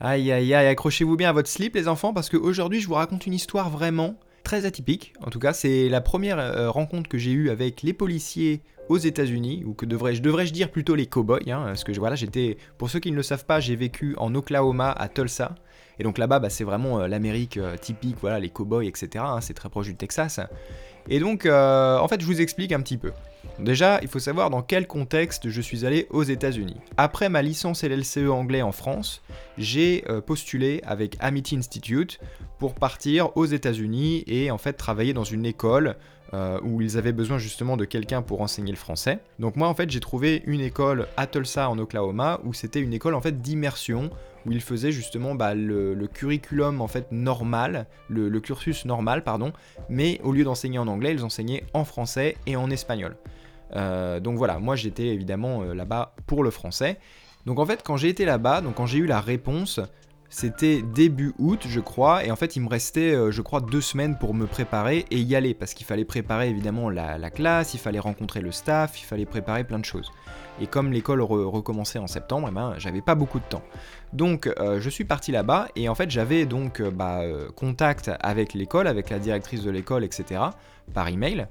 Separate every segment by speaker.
Speaker 1: Aïe aïe aïe, accrochez-vous bien à votre slip les enfants parce qu'aujourd'hui je vous raconte une histoire vraiment très atypique. En tout cas, c'est la première euh, rencontre que j'ai eue avec les policiers aux États-Unis, ou que devrais-je dire plutôt les cowboys, hein, parce que voilà, j'étais, pour ceux qui ne le savent pas, j'ai vécu en Oklahoma à Tulsa, et donc là-bas, bah, c'est vraiment euh, l'Amérique euh, typique, voilà, les cowboys, etc. Hein, c'est très proche du Texas. Et donc, en fait, je vous explique un petit peu. Déjà, il faut savoir dans quel contexte je suis allé aux États-Unis. Après ma licence LLCE anglais en France, j'ai euh, postulé avec Amity Institute pour partir aux États-Unis et en fait travailler dans une école euh, où ils avaient besoin justement de quelqu'un pour enseigner le français. Donc moi en fait j'ai trouvé une école à Tulsa en Oklahoma où c'était une école en fait d'immersion où ils faisaient justement bah, le, curriculum en fait normal, le, cursus normal pardon, mais au lieu d'enseigner en anglais ils enseignaient en français et en espagnol. Euh, donc voilà, moi j'étais évidemment euh, là-bas pour le français. Donc en fait, quand j'ai été là-bas, donc quand j'ai eu la réponse, c'était début août, je crois, et en fait, il me restait, euh, je crois, deux semaines pour me préparer et y aller, parce qu'il fallait préparer évidemment la, classe, il fallait rencontrer le staff, il fallait préparer plein de choses. Et comme l'école recommençait en septembre, eh ben, j'avais pas beaucoup de temps. Donc, je suis parti là-bas, et en fait, j'avais donc bah, contact avec l'école, avec la directrice de l'école, etc., par email.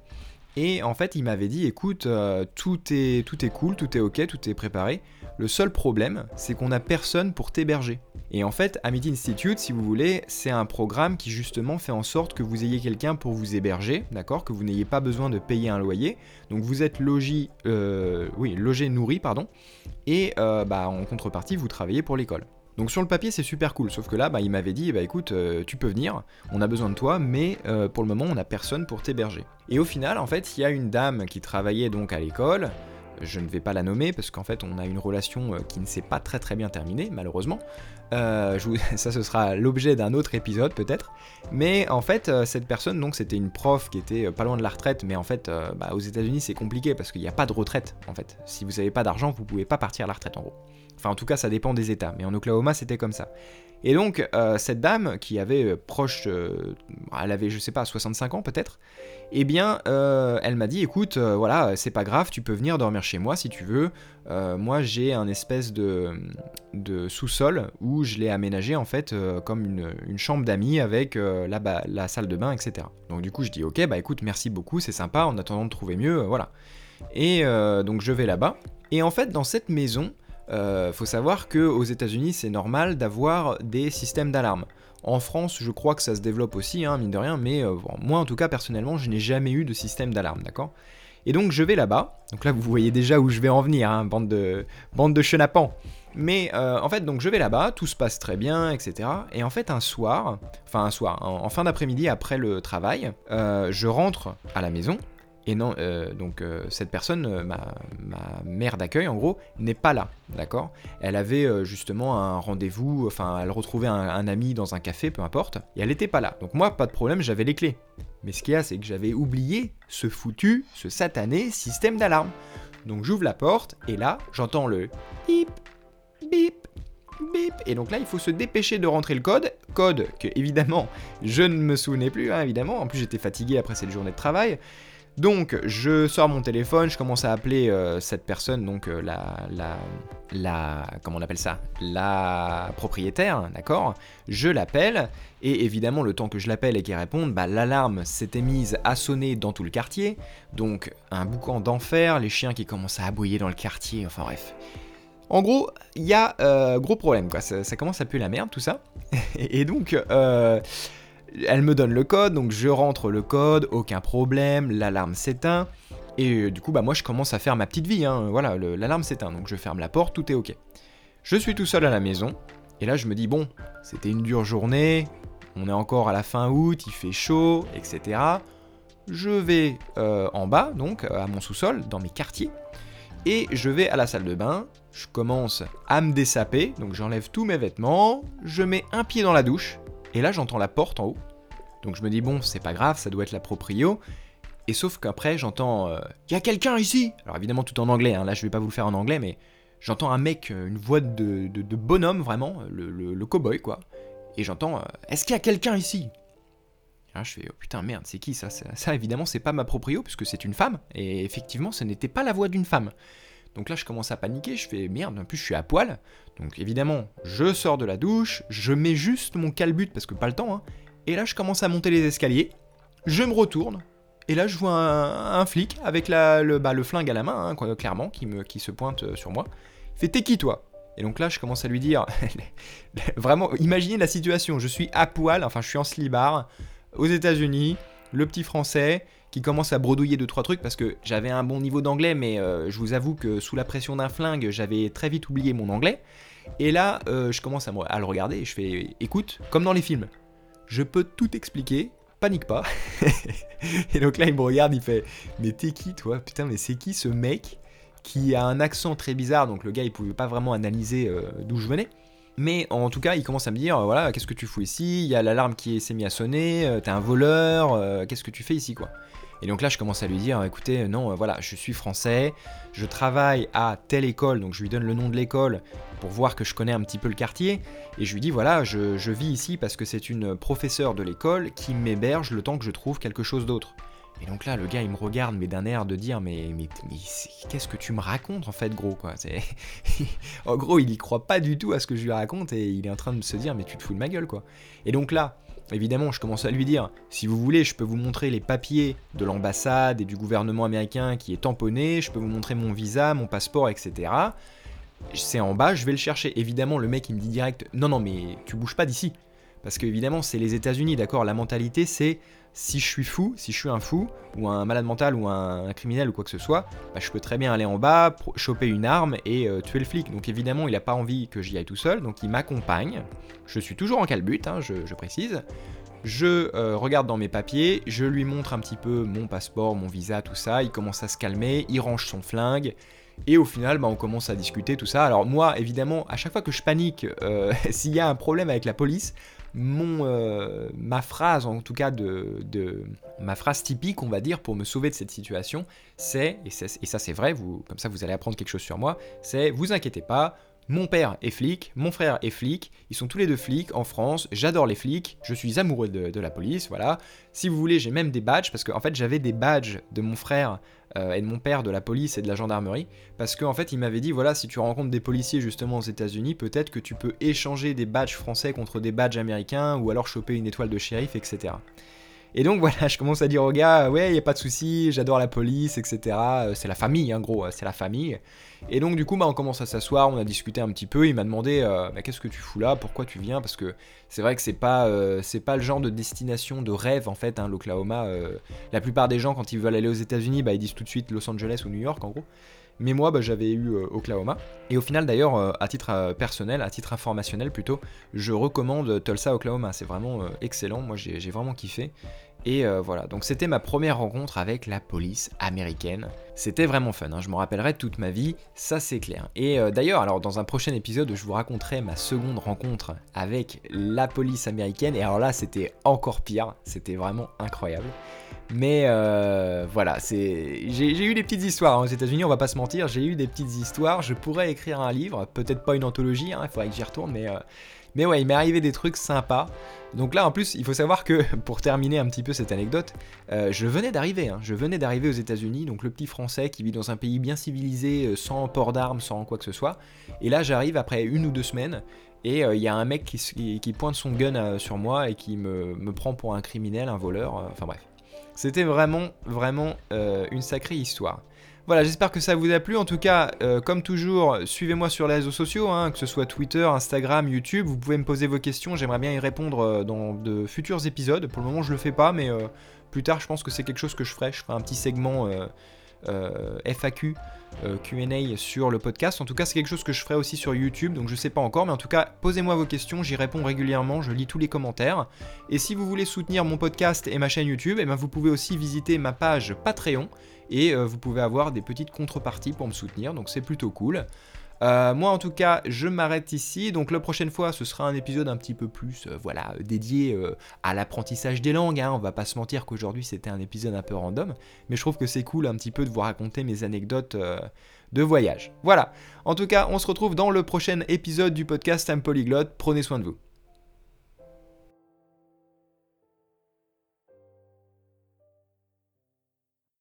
Speaker 1: Et en fait, il m'avait dit écoute, euh, tout, est, tout est cool, tout est ok, tout est préparé. Le seul problème, c'est qu'on n'a personne pour t'héberger. Et en fait, Amity Institute, si vous voulez, c'est un programme qui justement fait en sorte que vous ayez quelqu'un pour vous héberger, d'accord Que vous n'ayez pas besoin de payer un loyer. Donc vous êtes logis, euh, oui, logé, nourri, pardon. Et euh, bah, en contrepartie, vous travaillez pour l'école. Donc sur le papier c'est super cool, sauf que là bah, il m'avait dit bah écoute euh, tu peux venir, on a besoin de toi, mais pour le moment on n'a personne pour t'héberger. Et au final en fait il y a une dame qui travaillait donc à l'école, je ne vais pas la nommer parce qu'en fait on a une relation euh, qui ne s'est pas très très bien terminée malheureusement. ça ce sera l'objet d'un autre épisode peut-être. Mais en fait cette personne donc c'était une prof qui était pas loin de la retraite, mais en fait bah, aux États-Unis c'est compliqué parce qu'il n'y a pas de retraite en fait. Si vous n'avez pas d'argent vous pouvez pas partir à la retraite en gros. Enfin, en tout cas, ça dépend des États. Mais en Oklahoma, c'était comme ça. Et donc, euh, cette dame, qui avait euh, proche, euh, elle avait, je sais pas, 65 ans peut-être, eh bien, elle m'a dit, écoute, voilà, c'est pas grave, tu peux venir dormir chez moi si tu veux. moi, j'ai un espèce de, sous-sol où je l'ai aménagé en fait comme une, chambre d'amis avec la, la, salle de bain, etc. Donc du coup, je dis, ok, bah écoute, merci beaucoup, c'est sympa, en attendant de trouver mieux, voilà. Et donc, je vais là-bas. Et en fait, dans cette maison, euh, faut savoir que aux États-Unis, c'est normal d'avoir des systèmes d'alarme. En France, je crois que ça se développe aussi, hein, mine de rien, mais euh, moi en tout cas personnellement, je n'ai jamais eu de système d'alarme, d'accord? Et donc je vais là-bas. Donc là, vous voyez déjà où je vais en venir, hein, bande de bande de chenapans. Mais euh, en fait, donc je vais là-bas, tout se passe très bien, etc. Et en fait, un soir, enfin un soir, en, fin d'après-midi après le travail, je rentre à la maison et non, euh, donc euh, cette personne, euh, ma, mère d'accueil en gros, n'est pas là, d'accord? Elle avait justement un rendez-vous, enfin elle retrouvait un, ami dans un café, peu importe, et elle n'était pas là. Donc moi, pas de problème, j'avais les clés. Mais ce qu'il y a, c'est que j'avais oublié ce foutu, ce satané système d'alarme. Donc j'ouvre la porte, et là, j'entends le bip, bip, bip. Et donc là, il faut se dépêcher de rentrer le code. Code que, évidemment, je ne me souvenais plus, hein, évidemment. En plus, j'étais fatigué après cette journée de travail. Donc, je sors mon téléphone, je commence à appeler euh, cette personne, donc euh, la, la, la, comment on appelle ça, la propriétaire, d'accord? Je l'appelle et évidemment le temps que je l'appelle et qu'elle réponde, bah, l'alarme s'était mise à sonner dans tout le quartier, donc un boucan d'enfer, les chiens qui commencent à aboyer dans le quartier, enfin bref. En gros, il y a euh, gros problème quoi, ça, commence à puer la merde tout ça, et donc elle me donne le code, donc je rentre le code, aucun problème, l'alarme s'éteint. Et euh, du coup, bah moi je commence à faire ma petite vie, hein. voilà, l'alarme s'éteint, donc je ferme la porte, tout est ok. Je suis tout seul à la maison, et là je me dis, bon, c'était une dure journée, on est encore à la fin août, il fait chaud, etc. Je vais euh, en bas, donc à mon sous-sol, dans mes quartiers, et je vais à la salle de bain, je commence à me dessaper, donc j'enlève tous mes vêtements, je mets un pied dans la douche, et là, j'entends la porte en haut. Donc je me dis, bon, c'est pas grave, ça doit être la proprio. Et sauf qu'après, j'entends, euh, y a quelqu'un ici Alors évidemment, tout en anglais, hein. là je vais pas vous le faire en anglais, mais j'entends un mec, euh, une voix de, bonhomme vraiment, le, le, cowboy quoi. Et j'entends, euh, est-ce qu'il y a quelqu'un ici? Là, je fais, oh putain, merde, c'est qui ça, ça, ça évidemment, c'est pas ma proprio, puisque c'est une femme. Et effectivement, ce n'était pas la voix d'une femme. Donc là, je commence à paniquer, je fais merde, en plus je suis à poil. Donc évidemment, je sors de la douche, je mets juste mon calbut parce que pas le temps, hein. Et là, je commence à monter les escaliers, je me retourne, et là, je vois un, flic avec le, bah, le, flingue à la main, hein, clairement, qui, se pointe euh, sur moi. Il fait T'es qui toi? Et donc là, je commence à lui dire Vraiment, imaginez la situation. Je suis à poil, enfin, je suis en slibard, aux États-Unis, le petit français qui commence à bredouiller deux trois trucs parce que j'avais un bon niveau d'anglais, mais euh, je vous avoue que sous la pression d'un flingue, j'avais très vite oublié mon anglais. Et là, euh, je commence à, le regarder et je fais écoute, comme dans les films, je peux tout expliquer, panique pas. et donc là, il me regarde, il fait Mais t'es qui toi? Putain, mais c'est qui ce mec qui a un accent très bizarre? Donc le gars, il pouvait pas vraiment analyser euh, d'où je venais. Mais en tout cas, il commence à me dire Voilà, qu'est-ce que tu fous ici? Il y a l'alarme qui s'est mise à sonner, t'es un voleur, qu'est-ce que tu fais ici quoi? Et donc là, je commence à lui dire, écoutez, non, voilà, je suis français, je travaille à telle école, donc je lui donne le nom de l'école pour voir que je connais un petit peu le quartier, et je lui dis, voilà, je, vis ici parce que c'est une professeure de l'école qui m'héberge le temps que je trouve quelque chose d'autre. Et donc là, le gars, il me regarde, mais d'un air de dire, mais, mais, qu'est-ce que tu me racontes en fait, gros, quoi. en gros, il y croit pas du tout à ce que je lui raconte, et il est en train de se dire, mais tu te fous de ma gueule, quoi. Et donc là, Évidemment, je commence à lui dire, si vous voulez, je peux vous montrer les papiers de l'ambassade et du gouvernement américain qui est tamponné, je peux vous montrer mon visa, mon passeport, etc. C'est en bas, je vais le chercher. Évidemment, le mec, il me dit direct, non, non, mais tu bouges pas d'ici. Parce qu'évidemment, c'est les États-Unis, d'accord? La mentalité, c'est si je suis fou, si je suis un fou, ou un malade mental, ou un, criminel, ou quoi que ce soit, bah, je peux très bien aller en bas, choper une arme et euh, tuer le flic. Donc évidemment, il n'a pas envie que j'y aille tout seul, donc il m'accompagne. Je suis toujours en calbut, hein, je, précise. Je euh, regarde dans mes papiers, je lui montre un petit peu mon passeport, mon visa, tout ça. Il commence à se calmer, il range son flingue. Et au final, bah, on commence à discuter tout ça. Alors moi, évidemment, à chaque fois que je panique, euh, s'il y a un problème avec la police, euh, ma phrase, en tout cas de, ma phrase typique, on va dire, pour me sauver de cette situation, c'est, et, ça c'est vrai, vous, comme ça vous allez apprendre quelque chose sur moi, c'est vous inquiétez pas, mon père est flic, mon frère est flic, ils sont tous les deux flics en France, j'adore les flics, je suis amoureux de, la police, voilà. Si vous voulez, j'ai même des badges, parce qu'en fait j'avais des badges de mon frère euh, et de mon père de la police et de la gendarmerie, parce qu'en fait il m'avait dit, voilà, si tu rencontres des policiers justement aux États-Unis, peut-être que tu peux échanger des badges français contre des badges américains, ou alors choper une étoile de shérif, etc. Et donc voilà, je commence à dire au gars, ouais, y a pas de souci, j'adore la police, etc. Euh, c'est la famille, en hein, gros, c'est la famille. Et donc du coup, bah, on commence à s'asseoir, on a discuté un petit peu. Il m'a demandé, euh, bah, qu'est-ce que tu fous là, pourquoi tu viens? Parce que c'est vrai que c'est pas, euh, pas le genre de destination de rêve en fait, hein, l'Oklahoma. la plupart des gens, quand ils veulent aller aux États-Unis, bah, ils disent tout de suite Los Angeles ou New York, en gros. Mais moi, bah, j'avais eu Oklahoma. Et au final, d'ailleurs, à titre personnel, à titre informationnel plutôt, je recommande Tulsa, Oklahoma. C'est vraiment excellent. Moi, j'ai vraiment kiffé. Et euh, voilà, donc c'était ma première rencontre avec la police américaine. C'était vraiment fun, hein. je me rappellerai toute ma vie, ça c'est clair. Et euh, d'ailleurs, alors dans un prochain épisode, je vous raconterai ma seconde rencontre avec la police américaine. Et alors là, c'était encore pire, c'était vraiment incroyable. Mais euh, voilà, c'est j'ai eu des petites histoires hein. aux États-Unis, on va pas se mentir, j'ai eu des petites histoires. Je pourrais écrire un livre, peut-être pas une anthologie, hein, il faudrait que j'y retourne, mais mais ouais, il m'est arrivé des trucs sympas. Donc là, en plus, il faut savoir que, pour terminer un petit peu cette anecdote, euh, je venais d'arriver, hein. je venais d'arriver aux États-Unis, donc le petit Français qui vit dans un pays bien civilisé, euh, sans port d'armes, sans quoi que ce soit. Et là, j'arrive après une ou deux semaines, et euh, il y a un mec qui, pointe son gun sur moi et qui me, me, prend pour un criminel, un voleur, enfin bref. C'était vraiment, vraiment une sacrée histoire. Voilà, j'espère que ça vous a plu. En tout cas, euh, comme toujours, suivez-moi sur les réseaux sociaux, hein, que ce soit Twitter, Instagram, YouTube. Vous pouvez me poser vos questions. J'aimerais bien y répondre euh, dans de futurs épisodes. Pour le moment, je le fais pas, mais euh, plus tard, je pense que c'est quelque chose que je ferai. Je ferai un petit segment FAQ, QA sur le podcast. En tout cas, c'est quelque chose que je ferai aussi sur YouTube. Donc, je sais pas encore, mais en tout cas, posez-moi vos questions. J'y réponds régulièrement. Je lis tous les commentaires. Et si vous voulez soutenir mon podcast et ma chaîne YouTube, eh ben, vous pouvez aussi visiter ma page Patreon et euh, vous pouvez avoir des petites contreparties pour me soutenir, donc c'est plutôt cool. Euh, moi en tout cas je m'arrête ici, donc la prochaine fois ce sera un épisode un petit peu plus euh, voilà, dédié à l'apprentissage des langues, hein. on va pas se mentir qu'aujourd'hui c'était un épisode un peu random, mais je trouve que c'est cool un petit peu de vous raconter mes anecdotes de voyage. Voilà, en tout cas on se retrouve dans le prochain épisode du podcast I'm Polyglotte, prenez soin de vous.